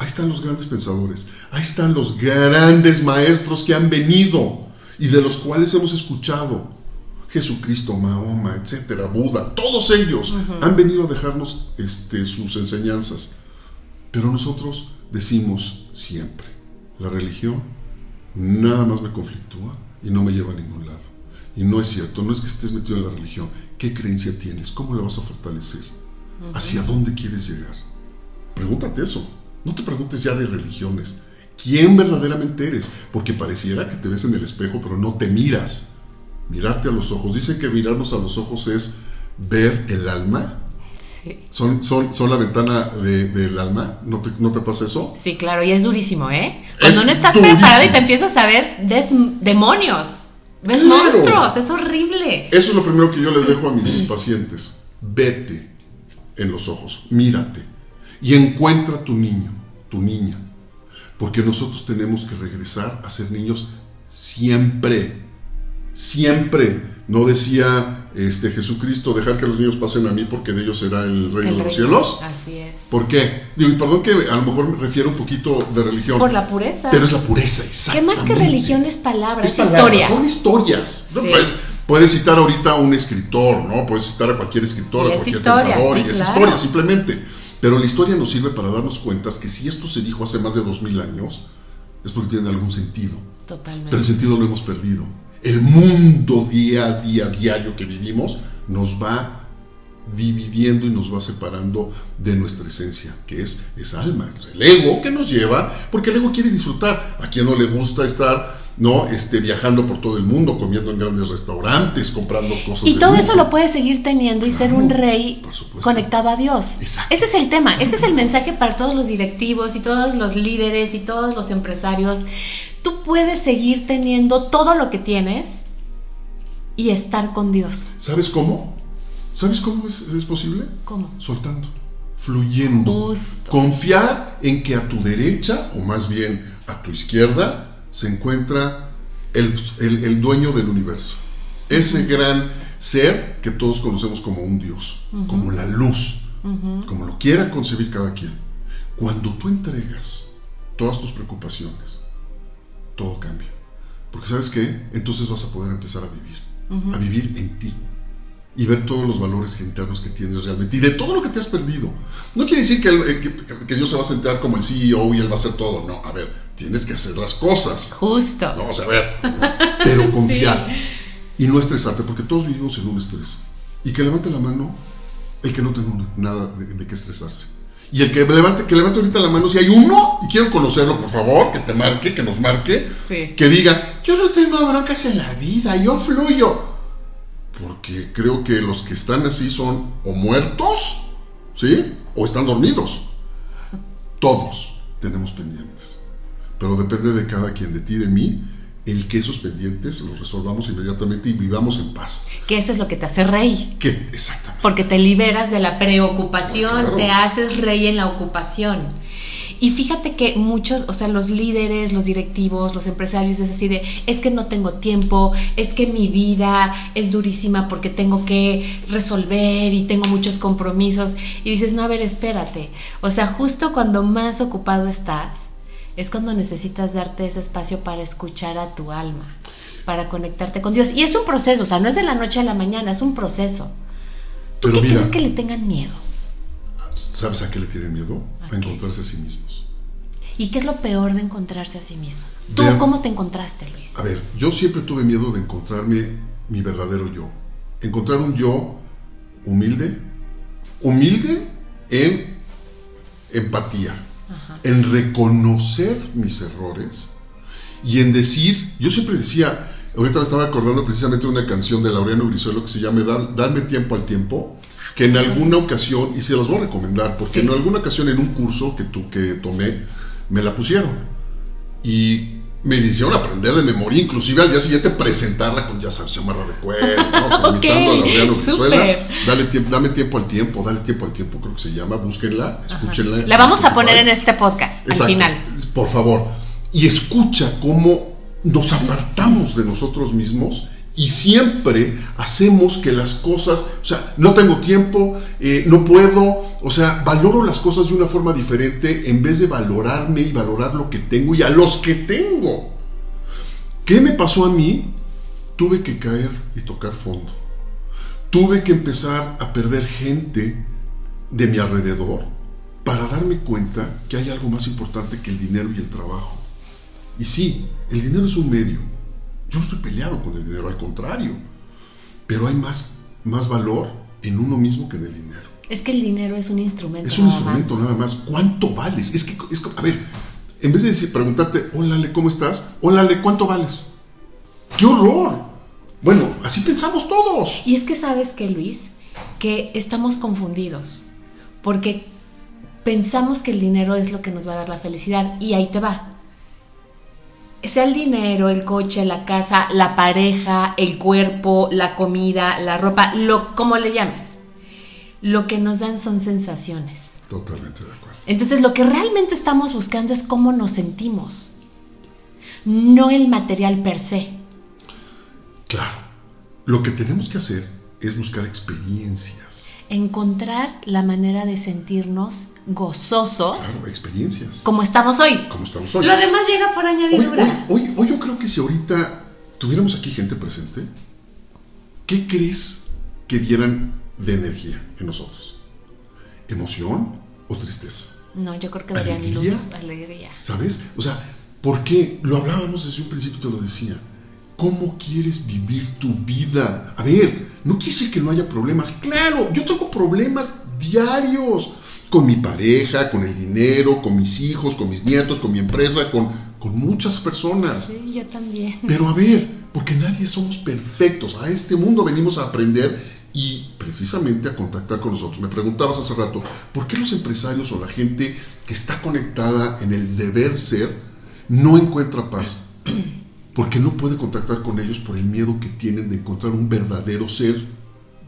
ahí están los grandes pensadores, ahí están los grandes maestros que han venido y de los cuales hemos escuchado. Jesucristo, Mahoma, etcétera, Buda, todos ellos han venido a dejarnos este, sus enseñanzas. Pero nosotros decimos siempre, la religión nada más me conflictúa y no me lleva a ningún lado. Y no es cierto, no es que estés metido en la religión. ¿Qué creencia tienes? ¿Cómo la vas a fortalecer? ¿Hacia dónde quieres llegar? Pregúntate eso. No te preguntes ya de religiones. ¿Quién verdaderamente eres? Porque pareciera que te ves en el espejo, pero no te miras. Mirarte a los ojos. Dicen que mirarnos a los ojos es ver el alma. Sí. Son, son, son la ventana del alma. ¿No te, ¿No te pasa eso? Sí, claro, y es durísimo, ¿eh? Cuando no estás preparado y te empiezas a ver demonios. Ves monstruos, es horrible. Eso es lo primero que yo les dejo a mis pacientes. Vete en los ojos, mírate y encuentra tu niño, tu niña. Porque nosotros tenemos que regresar a ser niños siempre. Siempre. No decía este, Jesucristo, dejar que los niños pasen a mí porque de ellos será el reino de los cielos. Así es. ¿Por qué? Digo, y perdón que a lo mejor me refiero un poquito de religión. Por la pureza. Pero es la pureza, exacto. ¿Qué más que religión es palabra, es, historia. Son historias. Pues, puedes citar ahorita a un escritor, ¿no? Puedes citar a cualquier escritor, a cualquier pensador, y es historia simplemente. Pero la historia nos sirve para darnos cuenta que si esto se dijo hace más de dos mil años, es porque tiene algún sentido. Totalmente. Pero el sentido lo hemos perdido. El mundo día a día, diario que vivimos, nos va dividiendo y nos va separando de nuestra esencia, que es esa alma, el ego que nos lleva, porque el ego quiere disfrutar. A quien no le gusta estar ¿no? Este, viajando por todo el mundo, comiendo en grandes restaurantes, comprando cosas. Y todo eso lo puedes seguir teniendo y ser un rey conectado a Dios. Ese es el tema, ese es el mensaje para todos los directivos y todos los líderes y todos los empresarios. Tú puedes seguir teniendo todo lo que tienes y estar con Dios. ¿Sabes cómo? ¿Sabes cómo es, posible? ¿Cómo? Soltando, fluyendo. Confiar en que a tu derecha, o más bien a tu izquierda, se encuentra el, dueño del universo. Ese gran ser que todos conocemos como un Dios, como la luz, como lo quiera concebir cada quien. Cuando tú entregas todas tus preocupaciones, todo cambia. Porque sabes qué, entonces vas a poder empezar a vivir, a vivir en ti y ver todos los valores internos que tienes realmente y de todo lo que te has perdido. No quiere decir que, eh, que Dios se va a sentar como el CEO y él va a hacer todo. No, a ver, tienes que hacer las cosas. Justo. Vamos a ver. Pero confiar. Y no estresarte, porque todos vivimos en un estrés. Y que levante la mano el que no tenga nada de, qué estresarse. Y el que levante, que levante ahorita la mano, si hay uno, y quiero conocerlo, por favor, que te marque, que nos marque, que diga, yo no tengo broncas en la vida, yo fluyo. Porque creo que los que están así son o muertos, ¿sí? O están dormidos. Todos tenemos pendientes pero depende de cada quien, de ti, de mí, el que esos pendientes los resolvamos inmediatamente y vivamos en paz. Que eso es lo que te hace rey. Que, exactamente. Porque te liberas de la preocupación, te haces rey en la ocupación. Y fíjate que muchos, o sea, los líderes, los directivos, los empresarios es así de, es que no tengo tiempo, es que mi vida es durísima porque tengo que resolver y tengo muchos compromisos. Y dices, no, a ver, espérate. O sea, justo cuando más ocupado estás, es cuando necesitas darte ese espacio para escuchar a tu alma, para conectarte con Dios. Y es un proceso, o sea, no es de la noche a la mañana, es un proceso. ¿Tú qué crees que le tengan miedo? ¿Sabes a qué le tienen miedo? A, encontrarse a sí mismos. ¿Y qué es lo peor de encontrarse a sí mismo? ¿Tú cómo te encontraste, Luis? A ver, yo siempre tuve miedo de encontrarme mi verdadero yo. Encontrar un yo humilde, humilde en empatía, en reconocer mis errores y en decir, yo siempre decía, ahorita me estaba acordando precisamente de una canción de Laureano Brizuelo que se llama Darme tiempo al tiempo, que en alguna ocasión, y se las voy a recomendar, porque en alguna ocasión en un curso que, tu, que tomé, me la pusieron. Y me hicieron aprender de memoria, inclusive al día siguiente presentarla con, ya sabes, chamarra de cuero, ¿no? imitando a Laureano Brizuela. Dale tiempo, dame tiempo al tiempo, dale tiempo al tiempo, creo que se llama, búsquenla, escúchenla. La vamos a poner en este podcast, al final. Por favor. Y escucha cómo nos apartamos de nosotros mismos Y siempre hacemos que las cosas, o sea, no tengo tiempo, eh, no puedo, o sea, valoro las cosas de una forma diferente en vez de valorarme y valorar lo que tengo y a los que tengo. ¿Qué me pasó a mí? Tuve que caer y tocar fondo. Tuve que empezar a perder gente de mi alrededor para darme cuenta que hay algo más importante que el dinero y el trabajo. Y sí, el dinero es un medio. Yo no estoy peleado con el dinero, al contrario. Pero hay más, más valor en uno mismo que en el dinero. Es que el dinero es un instrumento. Es un instrumento nada más. ¿Cuánto vales? Es que, es, a ver, en vez de decir, preguntarte, hola Ale, ¿cómo estás? Hola Ale, ¿cuánto vales? ¡Qué horror! Bueno, así pensamos todos. Y es que sabes que, Luis, que estamos confundidos. Porque pensamos que el dinero es lo que nos va a dar la felicidad. Y ahí te va. Sea el dinero, el coche, la casa, la pareja, el cuerpo, la comida, la ropa, lo como le llames. Lo que nos dan son sensaciones. Totalmente de acuerdo. Entonces lo que realmente estamos buscando es cómo nos sentimos, no el material per se. Claro. Lo que tenemos que hacer es buscar experiencias. Encontrar la manera de sentirnos gozosos. Claro, experiencias. Como estamos hoy. Como estamos hoy. Lo demás llega por añadidura. Hoy, hoy, hoy, yo creo que si ahorita tuviéramos aquí gente presente, ¿qué crees que vieran de energía en nosotros? ¿Emoción o tristeza? No, yo creo que verían ¿Alegría? luz, alegría. ¿Sabes? O sea, ¿por qué? Lo hablábamos desde un principio, te lo decía. ¿Cómo quieres vivir tu vida? A ver, no quiere decir que no haya problemas. Claro, yo tengo problemas diarios con mi pareja, con el dinero, con mis hijos, con mis nietos, con mi empresa, con, con muchas personas. Sí, yo también. Pero a ver, porque nadie somos perfectos. A este mundo venimos a aprender y precisamente a contactar con nosotros. Me preguntabas hace rato, ¿por qué los empresarios o la gente que está conectada en el deber ser no encuentra paz? Porque no puede contactar con ellos por el miedo que tienen de encontrar un verdadero ser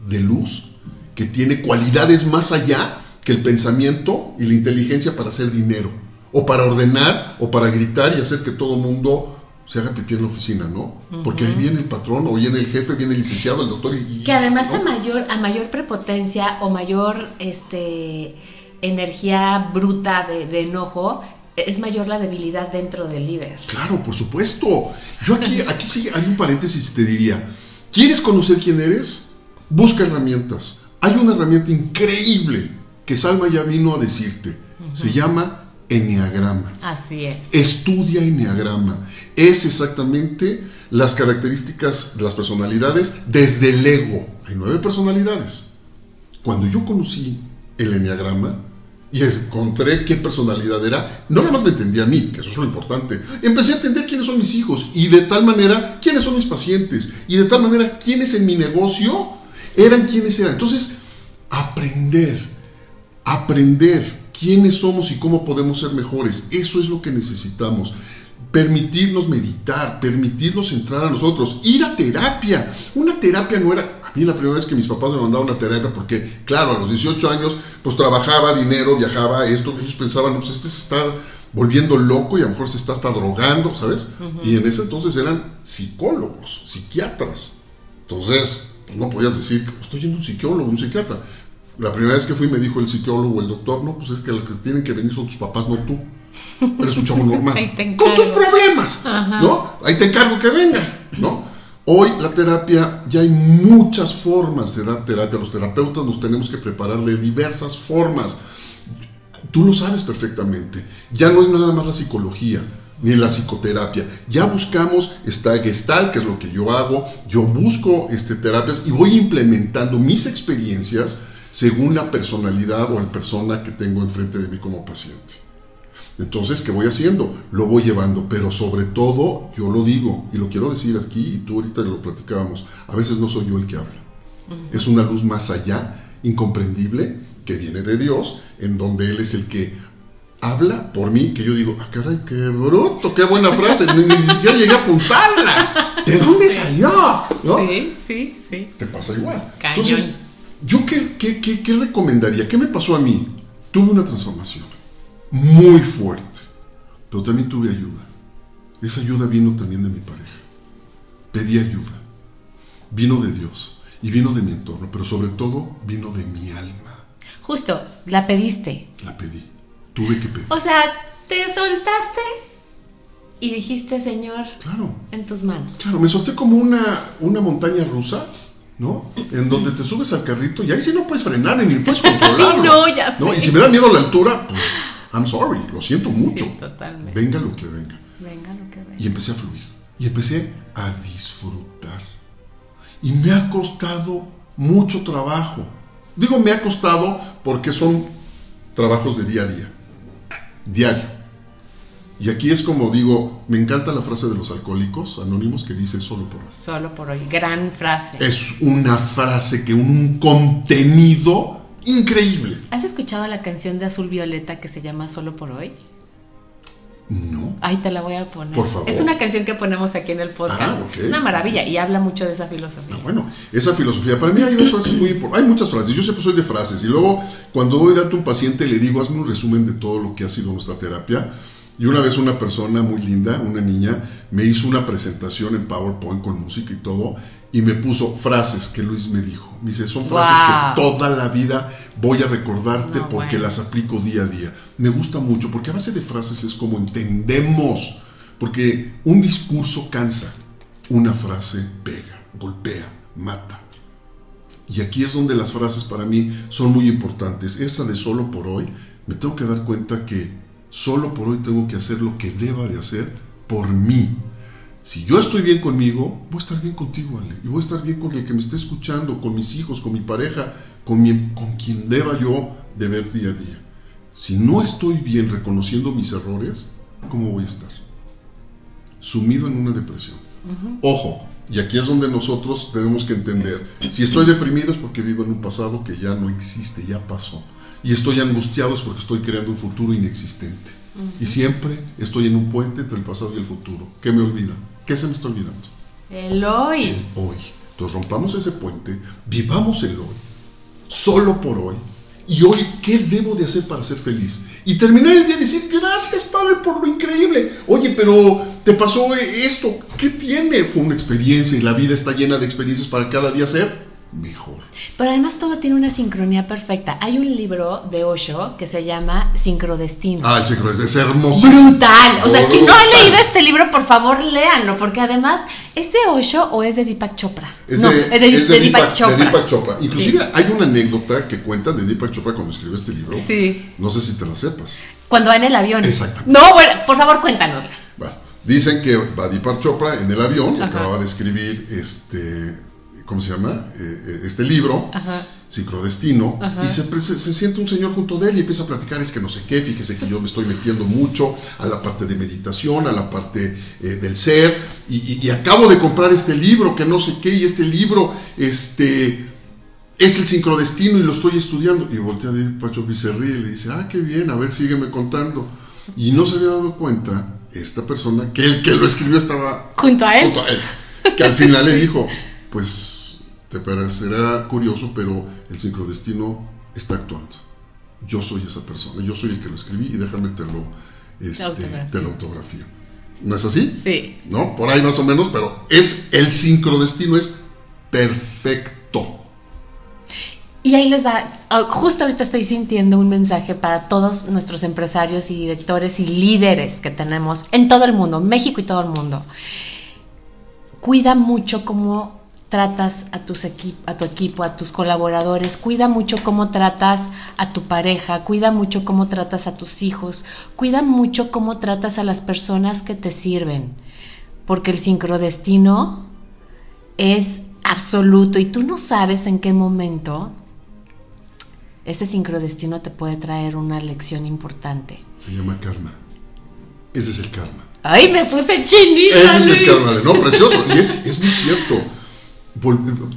de luz que tiene cualidades más allá que el pensamiento y la inteligencia para hacer dinero, o para ordenar, o para gritar y hacer que todo el mundo se haga pipí en la oficina, ¿no? Porque ahí viene el patrón, o viene el jefe, viene el licenciado, el doctor y... Que además ¿no? a mayor, a mayor prepotencia o mayor este energía bruta de, de enojo, es mayor la debilidad dentro del líder. Claro, por supuesto. Yo aquí, aquí sí hay un paréntesis te diría, ¿quieres conocer quién eres? Busca herramientas. Hay una herramienta increíble que Salma ya vino a decirte. Se llama Enneagrama. Así es. Estudia Enneagrama. Es exactamente las características de las personalidades desde el ego. Hay nueve personalidades. Cuando yo conocí el Enneagrama y encontré qué personalidad era, no nada más me entendí a mí, que eso es lo importante. Empecé a entender quiénes son mis hijos y de tal manera quiénes son mis pacientes y de tal manera quiénes en mi negocio eran quienes eran. Entonces, aprender, aprender quiénes somos y cómo podemos ser mejores. Eso es lo que necesitamos. Permitirnos meditar, permitirnos entrar a nosotros, ir a terapia. Una terapia no era... Mí la primera vez que mis papás me mandaron a terapia, porque claro, a los 18 años, pues trabajaba, dinero, viajaba, esto, ellos pensaban, pues este se está volviendo loco y a lo mejor se está hasta drogando, ¿sabes? Y en ese entonces eran psicólogos, psiquiatras. Entonces, pues no podías decir pues, estoy yendo a un psicólogo, un psiquiatra. La primera vez que fui me dijo el psicólogo o el doctor, no, pues es que los que tienen que venir son tus papás, no tú. Eres un chavo normal. Ahí te Con tus problemas, Ajá. ¿no? Ahí te encargo que vengan, ¿no? Hoy la terapia, ya hay muchas formas de dar terapia. Los terapeutas nos tenemos que preparar de diversas formas. Tú lo sabes perfectamente. Ya no es nada más la psicología ni la psicoterapia. Ya buscamos esta gestal, que es lo que yo hago. Yo busco este, terapias y voy implementando mis experiencias según la personalidad o la persona que tengo enfrente de mí como paciente. Entonces, ¿qué voy haciendo? Lo voy llevando, pero sobre todo, yo lo digo, y lo quiero decir aquí, y tú ahorita lo platicábamos, a veces no soy yo el que habla. Es una luz más allá, incomprendible, que viene de Dios, en donde Él es el que habla por mí, que yo digo, ah, caray, qué bruto, qué buena frase, ni, ni siquiera llegué a apuntarla. ¿De dónde salió? ¿No? Sí, sí, sí. te pasa igual. Cañón. Entonces, ¿yo qué, qué, qué, qué recomendaría? ¿Qué me pasó a mí? Tuve una transformación muy fuerte, pero también tuve ayuda. Esa ayuda vino también de mi pareja. Pedí ayuda. vino de Dios y vino de mi entorno, pero sobre todo vino de mi alma. Justo, la pediste. La pedí. Tuve que pedir. O sea, te soltaste y dijiste, Señor, Claro. en tus manos. Claro, me solté como una, una montaña rusa, ¿no? En donde te subes al carrito y ahí sí no puedes frenar ni puedes controlarlo. no, ya sé. Y si me da miedo la altura, pues, I'm sorry, lo siento mucho. Sí, totalmente. Venga lo que venga. Venga lo que venga. Y empecé a fluir. Y empecé a disfrutar. Y me ha costado mucho trabajo. Digo me ha costado porque son trabajos de día a día. Diario. Y aquí es como digo, me encanta la frase de los alcohólicos anónimos que dice solo por hoy. Solo por hoy. Gran frase. Es una frase que un, un contenido increíble. ¿Has escuchado la canción de Azul Violeta que se llama Solo por hoy? No. Ahí te la voy a poner. Por favor. Es una canción que ponemos aquí en el podcast. Ah, ok. Es una maravilla y habla mucho de esa filosofía. Ah, bueno, esa filosofía, para mí hay frases muy importantes, hay muchas frases, yo siempre soy de frases, y luego cuando voy a darte un paciente le digo, hazme un resumen de todo lo que ha sido nuestra terapia, y una vez una persona muy linda, una niña, me hizo una presentación en PowerPoint con música y todo, y me puso frases que Luis me dijo, me dice, son frases Wow. que toda la vida voy a recordarte No, porque bueno. las aplico día a día. Me gusta mucho, porque a base de frases es como entendemos, porque un discurso cansa, una frase pega, golpea, mata. Y aquí es donde las frases para mí son muy importantes. Esa de solo por hoy, me tengo que dar cuenta que solo por hoy tengo que hacer lo que deba de hacer por mí. Si yo estoy bien conmigo, voy a estar bien contigo, Ale. Y voy a estar bien con el que me esté escuchando, con mis hijos, con mi pareja, con, mi- con quien deba yo de ver día a día. Si no estoy bien reconociendo mis errores, ¿cómo voy a estar? Sumido en una depresión. Ojo, y aquí es donde nosotros tenemos que entender, si estoy deprimido es porque vivo en un pasado que ya no existe, ya pasó. Y estoy angustiado es porque estoy creando un futuro inexistente. Y siempre estoy en un puente entre el pasado y el futuro. ¿Qué me olvida? ¿Qué se me está olvidando? El hoy. El hoy. Entonces rompamos ese puente, vivamos el hoy, solo por hoy. Y hoy, ¿qué debo de hacer para ser feliz? Y terminar el día y decir, gracias Padre por lo increíble. Oye, pero te pasó esto. ¿Qué tiene? Fue una experiencia y la vida está llena de experiencias para cada día ser mejor. Pero además todo tiene una sincronía perfecta. Hay un libro de Osho que se llama Sincrodestino. Ah, el chico, es, hermoso. Brutal. O sea, quien no ha leído este libro, por favor, léanlo, porque además, ¿es de Osho o es de Deepak Chopra? Es no, de, es de, es de de Deepak, Deepak, Chopra. de Deepak Chopra. Inclusive Sí. hay una anécdota que cuentan de Deepak Chopra cuando escribió este libro. Sí. No sé si te la sepas. Cuando va en el avión. Exactamente. No, bueno, por favor, cuéntanoslas. Bueno, dicen que va Deepak Chopra en el avión y acababa de escribir este, ¿cómo se llama? Eh, eh, este libro, Ajá. Sincrodestino, Ajá. y se, se, sienta un señor junto de él y empieza a platicar, es que no sé qué, fíjese que yo me estoy metiendo mucho a la parte de meditación, a la parte eh, del ser, y, y- y acabo de comprar este libro, que no sé qué, y este libro, este... Es el sincrodestino y lo estoy estudiando. Y voltea de Pacho ríe y le dice, ah, qué bien, a ver, sígueme contando. Y no se había dado cuenta esta persona que el que lo escribió estaba Junto a él. junto a él. Que al final le dijo, pues te parecerá curioso, pero el sincrodestino está actuando. Yo soy esa persona, yo soy el que lo escribí y déjame te lo, este, te lo autografío. ¿No es así? Sí. ¿No? Por ahí más o menos, pero es el sincrodestino es perfecto. Y ahí les va, ah, justo ahorita estoy sintiendo un mensaje para todos nuestros empresarios y directores y líderes que tenemos en todo el mundo, México y todo el mundo. Cuida mucho cómo tratas a, tus a tu equipo, a tus colaboradores, cuida mucho cómo tratas a tu pareja, cuida mucho cómo tratas a tus hijos, cuida mucho cómo tratas a las personas que te sirven, porque el sincrodestino es absoluto y tú no sabes en qué momento ese sincrodestino te puede traer una lección importante. Se llama karma. Ese es el karma. ¡Ay, me puse chinita! Ese es el karma. No, precioso. Y es, es muy cierto.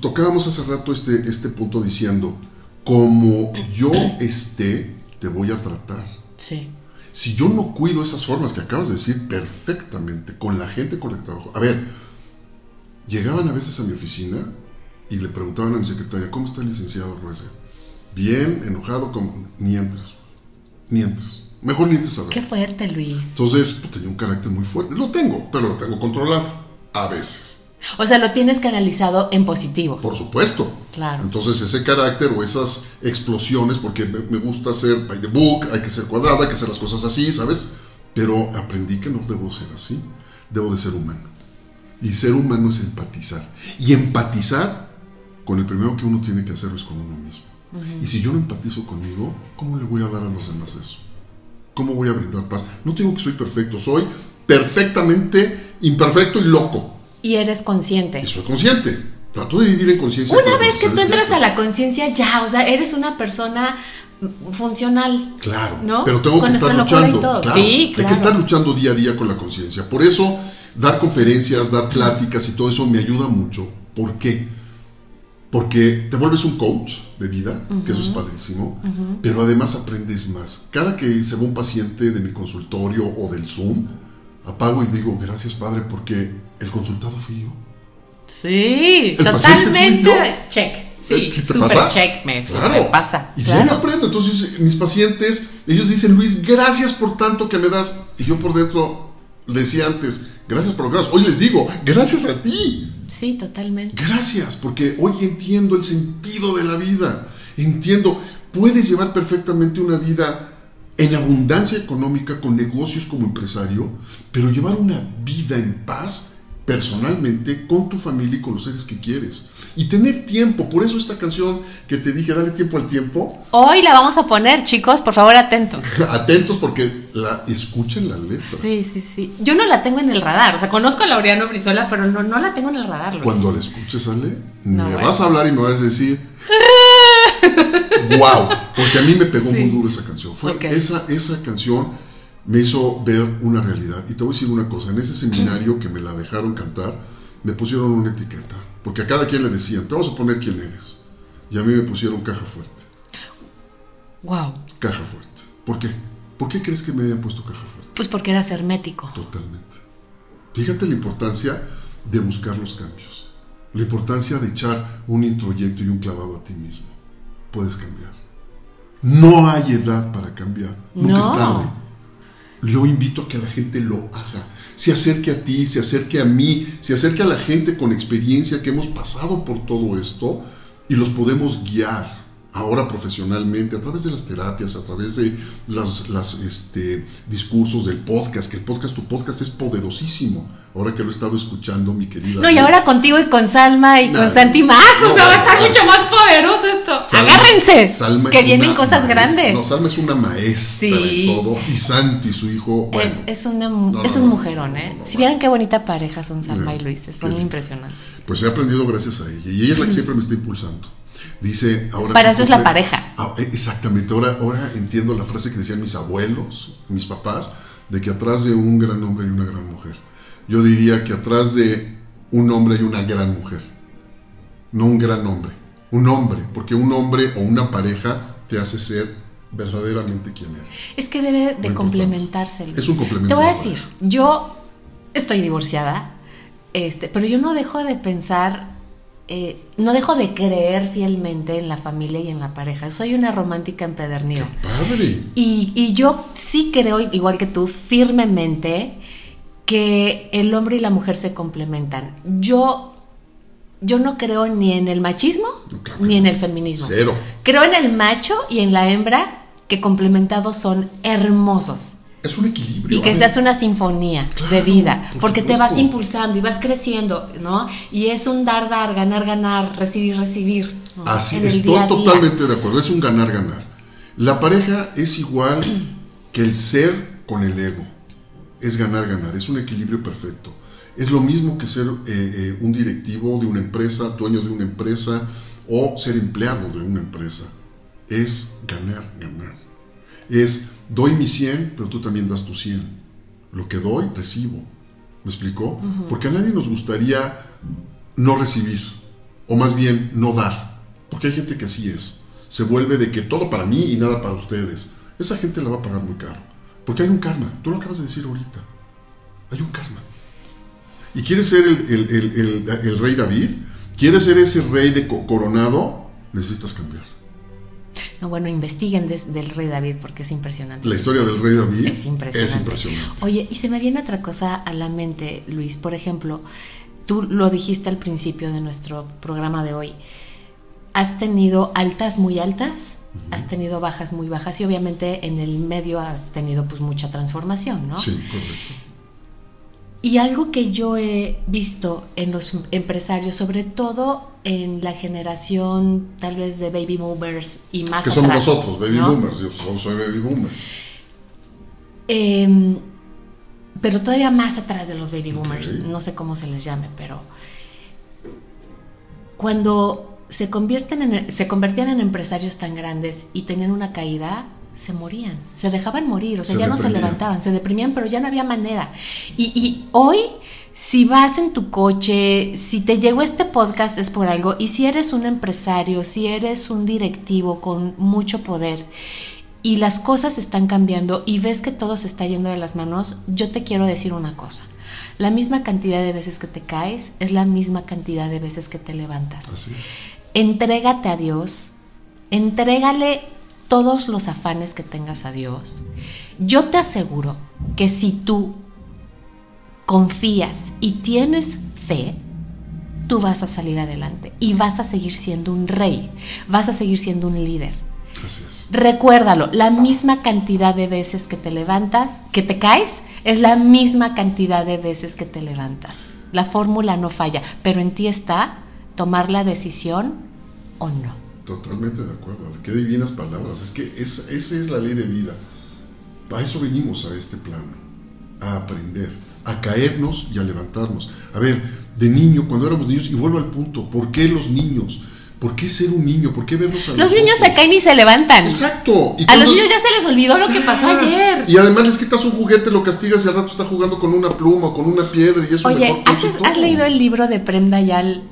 Tocábamos hace rato este, este punto diciendo, como yo esté, te voy a tratar. Sí. Si yo no cuido esas formas que acabas de decir perfectamente con la gente con la que trabajo. A ver, llegaban a veces a mi oficina y le preguntaban a mi secretaria, ¿cómo está el licenciado Ruese? Bien, enojado, con... ni entres. Ni entres. Mejor ni entres a ver. Qué fuerte, Luis. Entonces, pues, tenía un carácter muy fuerte. Lo tengo, pero lo tengo controlado. A veces. O sea, lo tienes canalizado en positivo. Por supuesto. Claro. Entonces ese carácter o esas explosiones, porque me, me gusta hacer by the book, hay que ser cuadrado, hay que hacer las cosas así, ¿sabes? Pero aprendí que no debo ser así, debo de ser humano. Y ser humano es empatizar. Y empatizar con el primero que uno tiene que hacerlo es con uno mismo. Y si yo no empatizo conmigo, ¿cómo le voy a dar a los demás eso? ¿Cómo voy a brindar paz? No digo que soy perfecto, soy perfectamente imperfecto y loco. Y eres consciente. Y soy consciente. Trato de vivir en conciencia. Una vez que tú entras a la conciencia, ya, o sea, eres una persona funcional. Claro, ¿no? pero tengo Con que estar luchando. claro, Sí, Hay claro. que estar luchando día a día con la conciencia. Por eso, dar conferencias, dar pláticas y todo eso me ayuda mucho. ¿Por qué? Porque te vuelves un coach de vida, que eso es padrísimo, pero además aprendes más. Cada que se va un paciente de mi consultorio o del Zoom, apago y digo, gracias Padre, porque el consultado fui yo. Sí, El totalmente. yo. Check. Sí, Eh, ¿sí te super pasa? check me Claro. super pasa. Y ya me Claro. aprendo. Entonces, mis pacientes, ellos dicen, Luis, gracias por tanto que me das. Y yo por dentro le decía antes, gracias por lo que das. Hoy les digo, gracias a ti. Sí, totalmente. Gracias, porque hoy entiendo el sentido de la vida. Entiendo, puedes llevar perfectamente una vida en abundancia económica con negocios como empresario, pero llevar una vida en paz personalmente con tu familia y con los seres que quieres. Y tener tiempo, por eso esta canción que te dije, dale tiempo al tiempo, Hoy la vamos a poner, chicos, por favor, atentos. atentos porque la escuchen la letra. Sí, sí, sí. Yo no la tengo en el radar. O sea, conozco a Laureano Brizola, pero no, no la tengo en el radar. Luis. Cuando la escuches, Ale, No, me bueno. vas a hablar y me vas a decir, wow, porque a mí me pegó Sí. muy duro esa canción. Fue Ok. esa, esa canción me hizo ver una realidad. Y te voy a decir una cosa, en ese seminario que me la dejaron cantar, me pusieron una etiqueta, porque a cada quien le decían, te vamos a poner quién eres. Y a mí me pusieron caja fuerte, Wow. caja fuerte. ¿Por qué? ¿Por qué crees que me hayan puesto caja fuerte? Pues porque eras hermético. Totalmente. Fíjate la importancia de buscar los cambios. La importancia de echar un introyecto y un clavado a ti mismo. Puedes cambiar. No hay edad para cambiar. Nunca No. es tarde. Yo invito a que la gente lo haga. Se acerque a ti, se acerque a mí, se acerque a la gente con experiencia que hemos pasado por todo esto y los podemos guiar ahora profesionalmente a través de las terapias, a través de los las, este, discursos del podcast, que el podcast, tu podcast es poderosísimo. Ahora que lo he estado escuchando, mi querida. No, y ahora contigo y con Salma y con Santi más. no, o sea, va a estar mucho más poderoso esto. Salma- Agárrense. Salma que vienen cosas maestra. grandes. No, Salma es una maestra Sí. en todo. Y Santi, su hijo, bueno, es, es, una, No, es no, un mujerón, ¿eh? si vieran qué bonita pareja son Salma y Luis, son impresionantes. pues he aprendido gracias a ella. Y ella es la que siempre me está impulsando. Dice, ahora Para eso es la pareja. Ah, eh, exactamente, ahora, ahora entiendo la frase que decían mis abuelos, mis papás, de que atrás de un gran hombre hay una gran mujer. Yo diría que atrás de un hombre hay una gran mujer, no un gran hombre, un hombre, porque un hombre o una pareja te hace ser verdaderamente quien eres. Es que debe de complementarse. Luis. Es un complemento Te voy a decir, yo estoy divorciada, este, pero yo no dejo de pensar, eh, no dejo de creer fielmente en la familia y en la pareja. Soy una romántica empedernida. Padre, Y, y yo sí creo, igual que tú, firmemente que el hombre y la mujer se complementan. Yo, yo no creo ni en el machismo claro ni en el feminismo. cero. Creo en el macho y en la hembra que complementados son hermosos. Es un equilibrio. Y que Ale. se hace una sinfonía de vida, por porque te vas impulsando y vas creciendo, ¿no? Y es un dar, dar, ganar, ganar, recibir, recibir. ¿no? Así, En estoy día a día. totalmente de acuerdo, es un ganar-ganar. La pareja es igual que el ser con el ego, es ganar-ganar, es un equilibrio perfecto. Es lo mismo que ser eh, eh, un directivo de una empresa, dueño de una empresa o ser empleado de una empresa. Es ganar-ganar. Es doy mi 100, pero tú también das tu 100. Lo que doy, recibo. ¿Me explicó? Porque a nadie nos gustaría no recibir, o más bien no dar, porque hay gente que así es. Se vuelve de que todo para mí y nada para ustedes. Esa gente la va a pagar muy caro, porque hay un karma. Tú lo acabas de decir ahorita. Hay un karma. ¿Y quieres ser el, el- el- el- el rey David? ¿Quieres ser ese rey de co- coronado? Necesitas cambiar. No, bueno, investiguen des- del rey David porque es impresionante. La historia del rey David Es impresionante. es impresionante. Oye, y se me viene otra cosa a la mente, Luis. Por ejemplo, tú lo dijiste al principio de nuestro programa de hoy, has tenido altas muy altas, has tenido bajas muy bajas y obviamente en el medio has tenido pues mucha transformación, ¿no? Sí, correcto. Y algo que yo he visto en los empresarios, sobre todo en la generación tal vez de baby boomers y más Que somos nosotros, baby boomers, yo soy baby boomer. Em, pero todavía más atrás de los baby boomers, no sé cómo se les llame, pero cuando se convierten en, se convertían en empresarios tan grandes y tenían una caída, se morían, se dejaban morir, o sea, ya no se levantaban, se deprimían, pero ya no había manera. Y, hoy, si vas en tu coche, si te llegó este podcast es por algo, y si eres un empresario, si eres un directivo con mucho poder y las cosas están cambiando y ves que todo se está yendo de las manos, yo te quiero decir una cosa. La misma cantidad de veces que te caes es la misma cantidad de veces que te levantas. Así es. Entrégate a Dios, entrégale todos los afanes que tengas a Dios, yo te aseguro que si tú confías y tienes fe, tú vas a salir adelante y vas a seguir siendo un rey, vas a seguir siendo un líder. Así es. Recuérdalo, la misma cantidad de veces que te levantas, que te caes, es la misma cantidad de veces que te levantas. La fórmula no falla, pero en ti está tomar la decisión o no. Totalmente de acuerdo. Qué divinas palabras. Es que esa es la ley de vida. A eso venimos a este plano. A aprender, a caernos y a levantarnos. A ver, de niño, cuando éramos niños, y vuelvo al punto, ¿por qué los niños? ¿Por qué ser un niño? ¿Por qué vernos a los niños se caen y se levantan. Exacto. a los niños ya se les olvidó lo que pasó ayer. Y además les quitas un juguete, lo castigas y al rato está jugando con una pluma o con una piedra y eso Oye, ¿has, ¿has leído el libro de Prem Dayal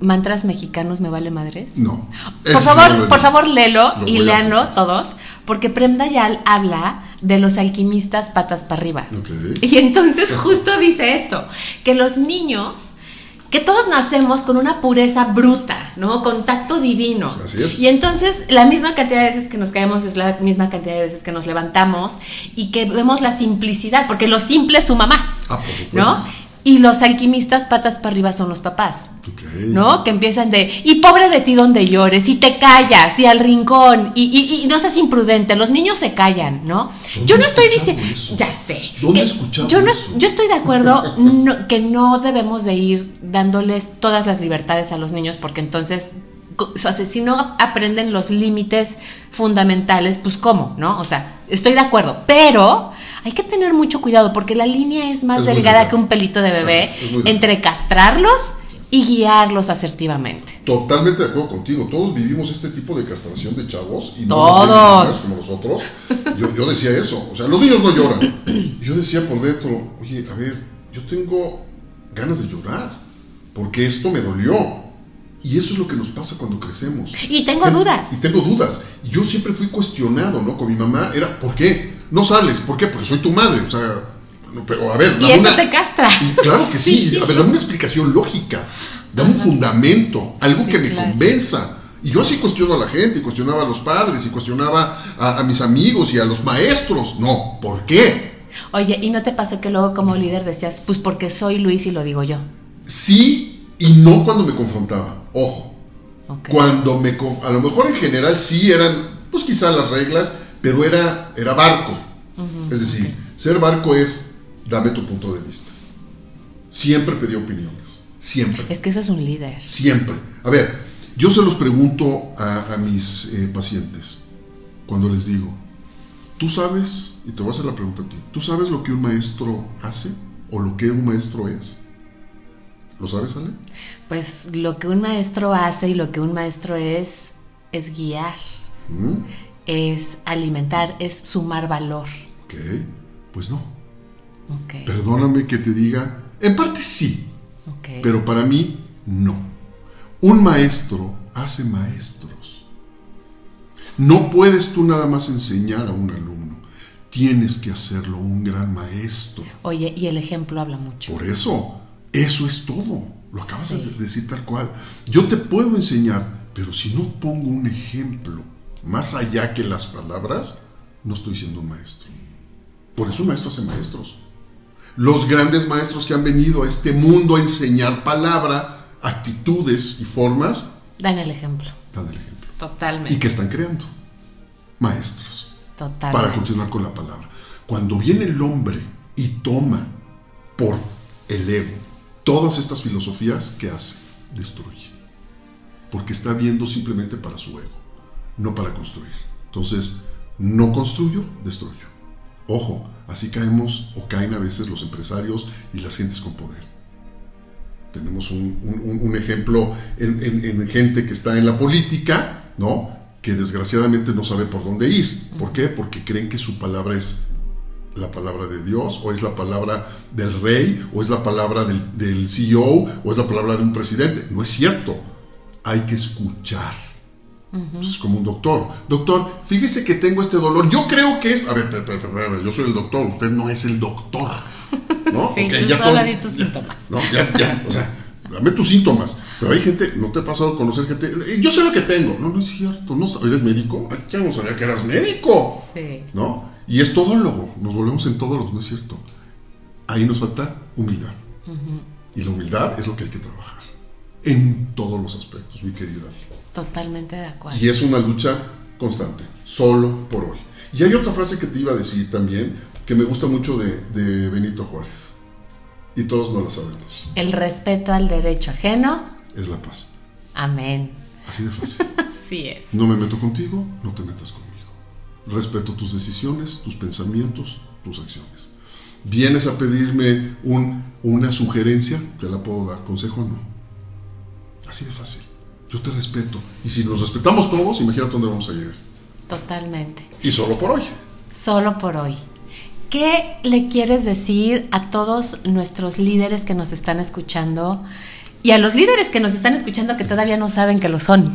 mantras mexicanos me vale madres? No. Por favor, por favor, léelo y léanlo todos, porque Prem Dayal habla de los alquimistas patas para arriba. Y entonces justo dice esto, que los niños que todos nacemos con una pureza bruta, ¿no? Contacto divino. Así es. Y entonces la misma cantidad de veces que nos caemos es la misma cantidad de veces que nos levantamos y que vemos la simplicidad, porque lo simple suma más, ah, ¿no? Y los alquimistas patas para arriba son los papás, ¿no? Que empiezan de, y pobre de ti donde llores, y te callas, y al rincón, y, no seas imprudente, los niños se callan, ¿no? Yo no estoy diciendo, ya sé. ¿Dónde yo no, Yo estoy de acuerdo que no debemos de ir dándoles todas las libertades a los niños, porque entonces o sea, si no aprenden los límites fundamentales, pues cómo, ¿no? O sea, estoy de acuerdo, pero hay que tener mucho cuidado porque la línea es más delgada que un pelito de bebé entre castrarlos y guiarlos asertivamente. Totalmente de acuerdo contigo. Todos vivimos este tipo de castración de chavos y no Todos. como nosotros. Yo, yo, decía eso. O sea, los niños no lloran. Yo decía por dentro, oye, a ver, yo tengo ganas de llorar porque esto me dolió. Y eso es lo que nos pasa cuando crecemos. Y tengo dudas. Y tengo dudas. Yo siempre fui cuestionado, ¿no? Con mi mamá era, ¿por qué? No sales, ¿por qué? Porque soy tu madre, o sea, pero a ver... Y eso te castra. claro que sí. a ver, dame una explicación lógica, dame un fundamento, algo que me convenza. Y yo así cuestiono a la gente, y cuestionaba a los padres, y cuestionaba a, mis amigos y a los maestros. No, ¿por qué? Oye, ¿y no te pasó que luego como líder decías, pues porque soy Luis y lo digo yo? Sí, y no cuando me confrontaba, ojo. Cuando me... A lo mejor en general sí eran, pues quizá las reglas, pero era, era barco. es decir, ser barco es, dame tu punto de vista. Siempre pedí opiniones. Siempre. Es que eso es un líder. Siempre. A ver, yo se los pregunto a, mis eh, pacientes cuando les digo, ¿tú sabes, y te voy a hacer la pregunta a ti, ¿tú sabes lo que un maestro hace o lo que un maestro es? ¿Lo sabes, Ale? Pues lo que un maestro hace y lo que un maestro es es guiar es alimentar, es sumar valor. Ok, pues no. Perdóname que te diga, en parte sí, pero para mí no. Un maestro hace maestros. No puedes tú nada más enseñar a un alumno, tienes que hacerlo un gran maestro. Oye, y el ejemplo habla mucho. Por eso, eso es todo. Lo acabas de decir tal cual. Yo te puedo enseñar, pero si no pongo un ejemplo, más allá que las palabras, no estoy siendo un maestro. Por eso un maestro hace maestros. los grandes maestros que han venido a este mundo a enseñar palabra, actitudes y formas, Dan el ejemplo. dan el ejemplo. Totalmente. ¿Y qué están creando? Maestros. Totalmente. Para continuar con la palabra. Cuando viene el hombre y toma por el ego todas estas filosofías, ¿qué hace? Destruye. Porque está viendo simplemente para su ego, no para construir. Entonces, no construyo, destruyo. Ojo, así caemos o caen a veces los empresarios y las gentes con poder. Tenemos un, ejemplo en gente que está en la política, ¿no? Que desgraciadamente no sabe por dónde ir. ¿Por qué? Porque creen que su palabra es la palabra de Dios, o es la palabra del rey, o es la palabra del, del CEO, o es la palabra de un presidente. No es cierto. Hay que escuchar. Pues es como un doctor. Doctor, fíjese que tengo este dolor. Yo creo que es. A ver, yo soy el doctor, usted no es el doctor. ¿No? Sí, Ok, tú ya todos- tus ya- síntomas. No, ya, ya, o sea, dame tus síntomas. Pero hay gente, ¿no te ha pasado conocer gente? "Eh, Yo sé lo que tengo. No, no es cierto. No, ¿Eres médico? Ay, ya no sabía que eras médico. Sí. ¿No? Y es todólogo. Nos volvemos en todólogos, no es cierto. Ahí nos falta humildad. Y la humildad es lo que hay que trabajar. En todos los aspectos, mi querida. Totalmente de acuerdo. Y es una lucha constante, solo por hoy. Y hay otra frase que te iba a decir también, que me gusta mucho de, de Benito Juárez. Y todos no la sabemos. El respeto al derecho ajeno. Es la paz. Amén. Así de fácil. Así es. No me meto contigo, no te metas conmigo. Respeto tus decisiones, tus pensamientos, tus acciones. Vienes a pedirme un- una sugerencia, te la puedo dar. Consejo no. Así de fácil. Yo te respeto. Y si nos respetamos todos, imagínate dónde vamos a llegar. Totalmente. Y solo por hoy. Solo por hoy. ¿Qué le quieres decir a todos nuestros líderes que nos están escuchando? Y a los líderes que nos están escuchando que todavía no saben que lo son.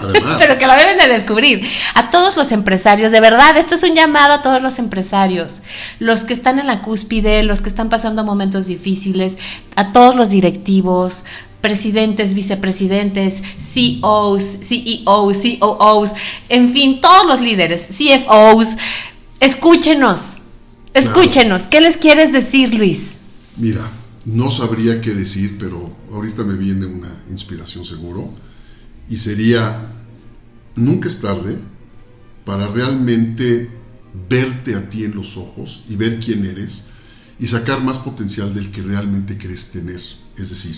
Además. Pero que lo deben de descubrir. A todos los empresarios, de verdad, esto es un llamado a todos los empresarios. Los que están en la cúspide, los que están pasando momentos difíciles, a todos los directivos, presidentes, vicepresidentes, CEOs, CEOs, COOs, en fin, todos los líderes, CFOs. Escúchenos, escúchenos. ¿Qué les quieres decir, Luis? Mira, no sabría qué decir, pero ahorita me viene una inspiración seguro. Y sería, nunca es tarde para realmente verte a ti en los ojos y ver quién eres y sacar más potencial del que realmente crees tener. Es decir,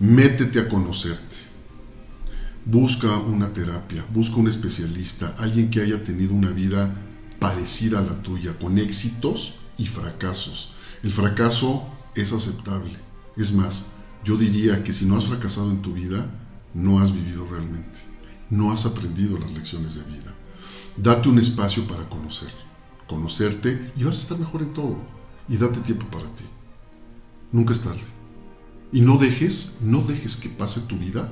métete a conocerte. Busca una terapia, busca un especialista, alguien que haya tenido una vida parecida a la tuya, con éxitos y fracasos. El fracaso es aceptable. Es más, yo diría que si no has fracasado en tu vida, no has vivido realmente. No has aprendido las lecciones de vida. Date un espacio para conocer, conocerte y vas a estar mejor en todo. Y date tiempo para ti. Nunca es tarde. Y no dejes, no dejes que pase tu vida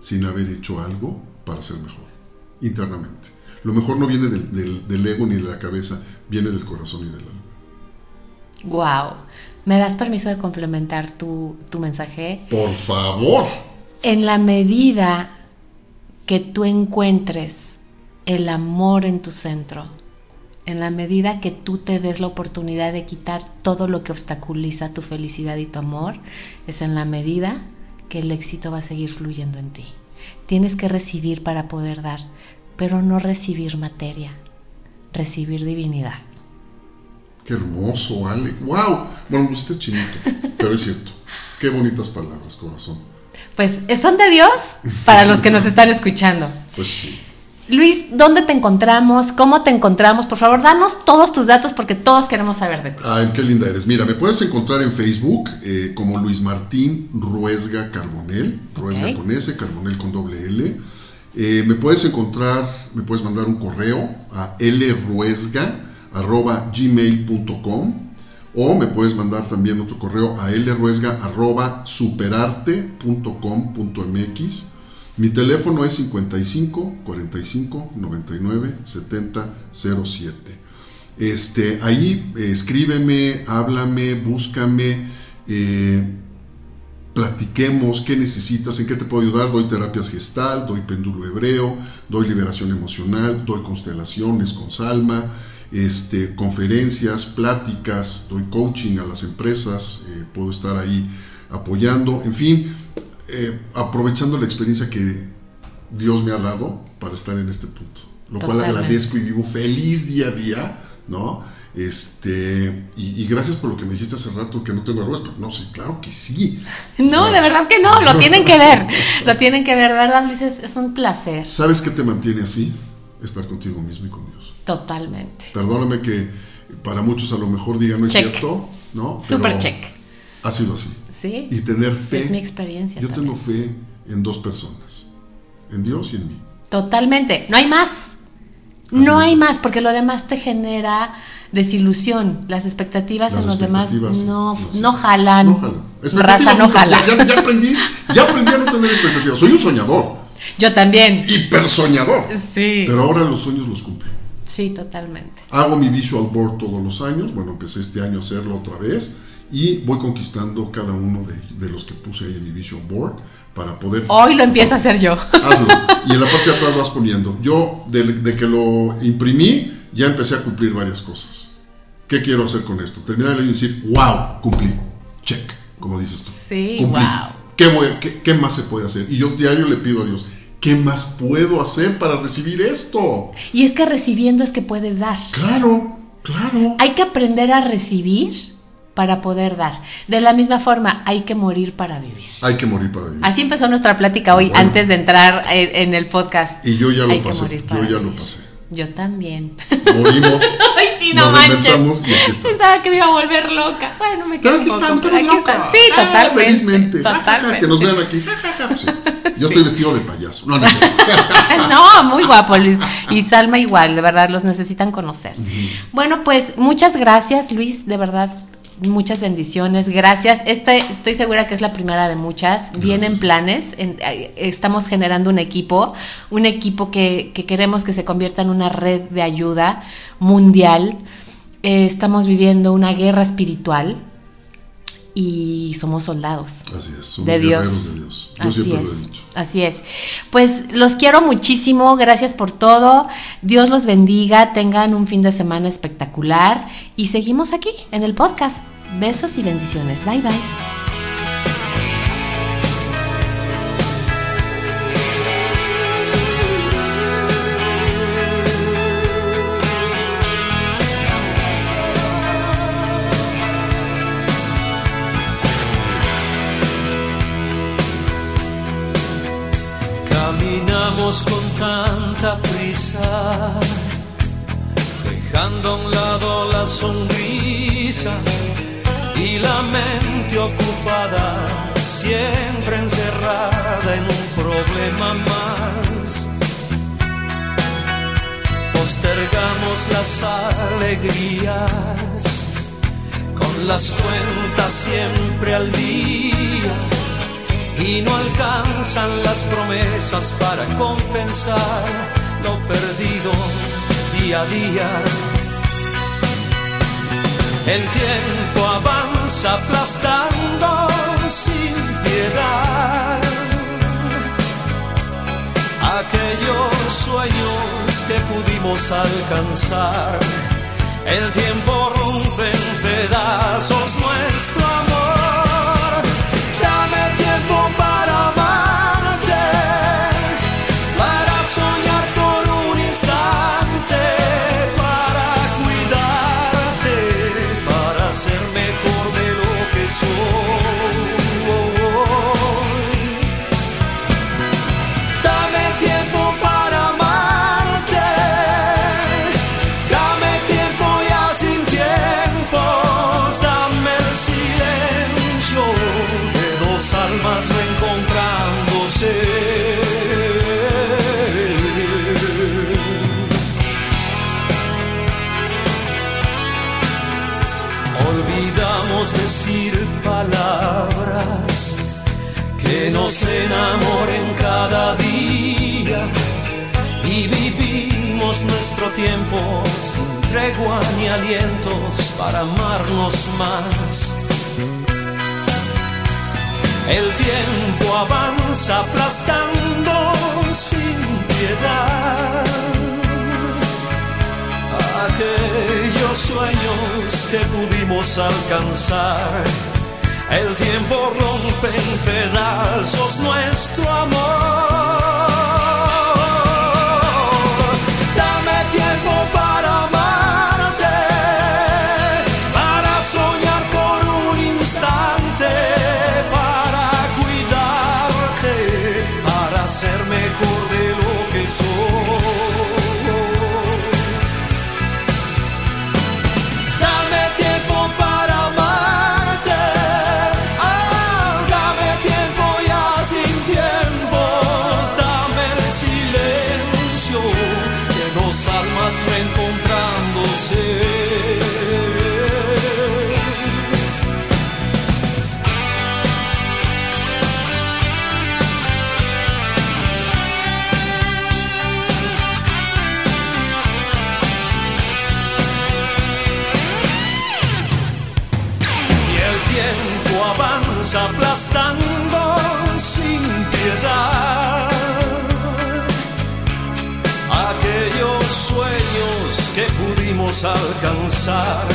sin haber hecho algo para ser mejor, internamente. Lo mejor no viene del, del- del ego ni de la cabeza, viene del corazón y del alma. Wow. ¿Me das permiso de complementar tu, tu mensaje? Por favor. En la medida que tú encuentres el amor en tu centro, en la medida que tú te des la oportunidad de quitar todo lo que obstaculiza tu felicidad y tu amor, es en la medida que el éxito va a seguir fluyendo en ti. Tienes que recibir para poder dar, pero no recibir materia, recibir divinidad. Qué hermoso, Ale. ¡Wow! Bueno, pues este chinito, pero es cierto. Qué bonitas palabras, corazón. Pues son de Dios para los que nos están escuchando. Pues sí. Luis, ¿dónde te encontramos? ¿Cómo te encontramos? Por favor, danos todos tus datos porque todos queremos saber de ti. Ay, qué linda eres. Mira, me puedes encontrar en Facebook eh, como Luis Martín Ruesga Carbonel, Ruesga con S, Carbonel con doble L. Eh, me puedes encontrar, me puedes mandar un correo a lruesga.gmail.com o me puedes mandar también otro correo a lruesga.superarte.com.mx. Mi teléfono es 55 45 99 70 07. Este, ahí eh, escríbeme, háblame, búscame, eh, platiquemos qué necesitas, en qué te puedo ayudar. Doy terapias gestal, doy péndulo hebreo, doy liberación emocional, doy constelaciones con Salma. este, conferencias, pláticas, doy coaching a las empresas, eh, puedo estar ahí apoyando, en fin, eh, aprovechando la experiencia que Dios me ha dado para estar en este punto, lo cual agradezco y vivo feliz día a día, ¿no? Este, y, y gracias por lo que me dijiste hace rato que no tengo arrugas, pero no, sí, claro que sí. No, de verdad que no, lo tienen que ver. Lo tienen que ver, de verdad, Luis, es, es un placer. ¿Sabes qué te mantiene así? Estar contigo mismo y con Dios. Totalmente. Perdóname que para muchos a lo mejor digan no es Check. cierto, ¿no? Super Pero check. Ha sido así. Sí. Y tener fe. Es mi experiencia Yo también. tengo fe en dos personas, en Dios y en mí. Totalmente. No hay más. Así No hay más, porque lo demás te genera desilusión. Las expectativas Las en los demás no, no, jalan. No jalo. Raza no jala. Ya, ya- aprendí, ya aprendí a no tener expectativas. Soy un soñador, Yo también. hiper soñador. Sí. Pero ahora los sueños los cumplo. Sí, totalmente. Hago mi visual board todos los años. Bueno, empecé este año a hacerlo otra vez. Y voy conquistando cada uno de, de los que puse ahí en mi visual board para poder Hoy lo empiezo a hacer yo. hazlo. Y en la parte de atrás vas poniendo. Yo, de, de que lo imprimí, ya empecé a cumplir varias cosas. ¿Qué quiero hacer con esto? Terminar el año y decir, wow, cumplí. Check, como dices tú. Sí, Cumplí. wow. ¿Qué, voy- qué- qué más se puede hacer? Y yo diario le pido a Dios, ¿qué más puedo hacer para recibir esto? Y es que recibiendo es que puedes dar. Claro, claro. Hay que aprender a recibir para poder dar. De la misma forma, hay que morir para vivir. Hay que morir para vivir. Así empezó nuestra plática hoy, Bueno. antes de entrar en, en el podcast. Y yo ya lo pasé. Yo ya lo vivir. pasé. Yo también. Morimos. Ay, sí, no Nos manches. Pensaba que me iba a volver loca. Bueno, me quedo poco, están, pero aquí están. Sí, Ah, totalmente. Felizmente. Totalmente. que nos vean aquí. Sí. Yo estoy vestido de payaso. No, no. No, muy guapo Luis. Y Salma igual, de verdad, los necesitan conocer. Bueno, pues muchas gracias Luis, de verdad. Muchas bendiciones, gracias. Este, estoy segura que es la primera de muchas. Vienen planes, en- estamos generando un equipo, un equipo que, que queremos que se convierta en una red de ayuda mundial. Eh, estamos viviendo una guerra espiritual y somos soldados Así es. Somos de Dios. de Dios. Yo Así es. lo he dicho. Así es. Pues los quiero muchísimo, gracias por todo. Dios los bendiga, tengan un fin de semana espectacular y seguimos aquí en el podcast. Besos y bendiciones. Bye bye. Dejando a un lado la sonrisa y la mente ocupada, siempre encerrada en un problema más. Postergamos las alegrías con las cuentas siempre al día y no alcanzan las promesas para compensar lo perdido día a día. El tiempo avanza aplastando sin piedad aquellos sueños que pudimos alcanzar. El tiempo rompe en pedazos nos enamoren cada día y vivimos nuestro tiempo sin tregua ni alientos para amarnos más. El tiempo avanza aplastando sin piedad aquellos sueños que pudimos alcanzar. El tiempo rompe en pedazos nuestro amor. alcanzar.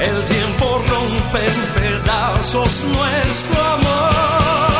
El tiempo rompe en pedazos nuestro amor.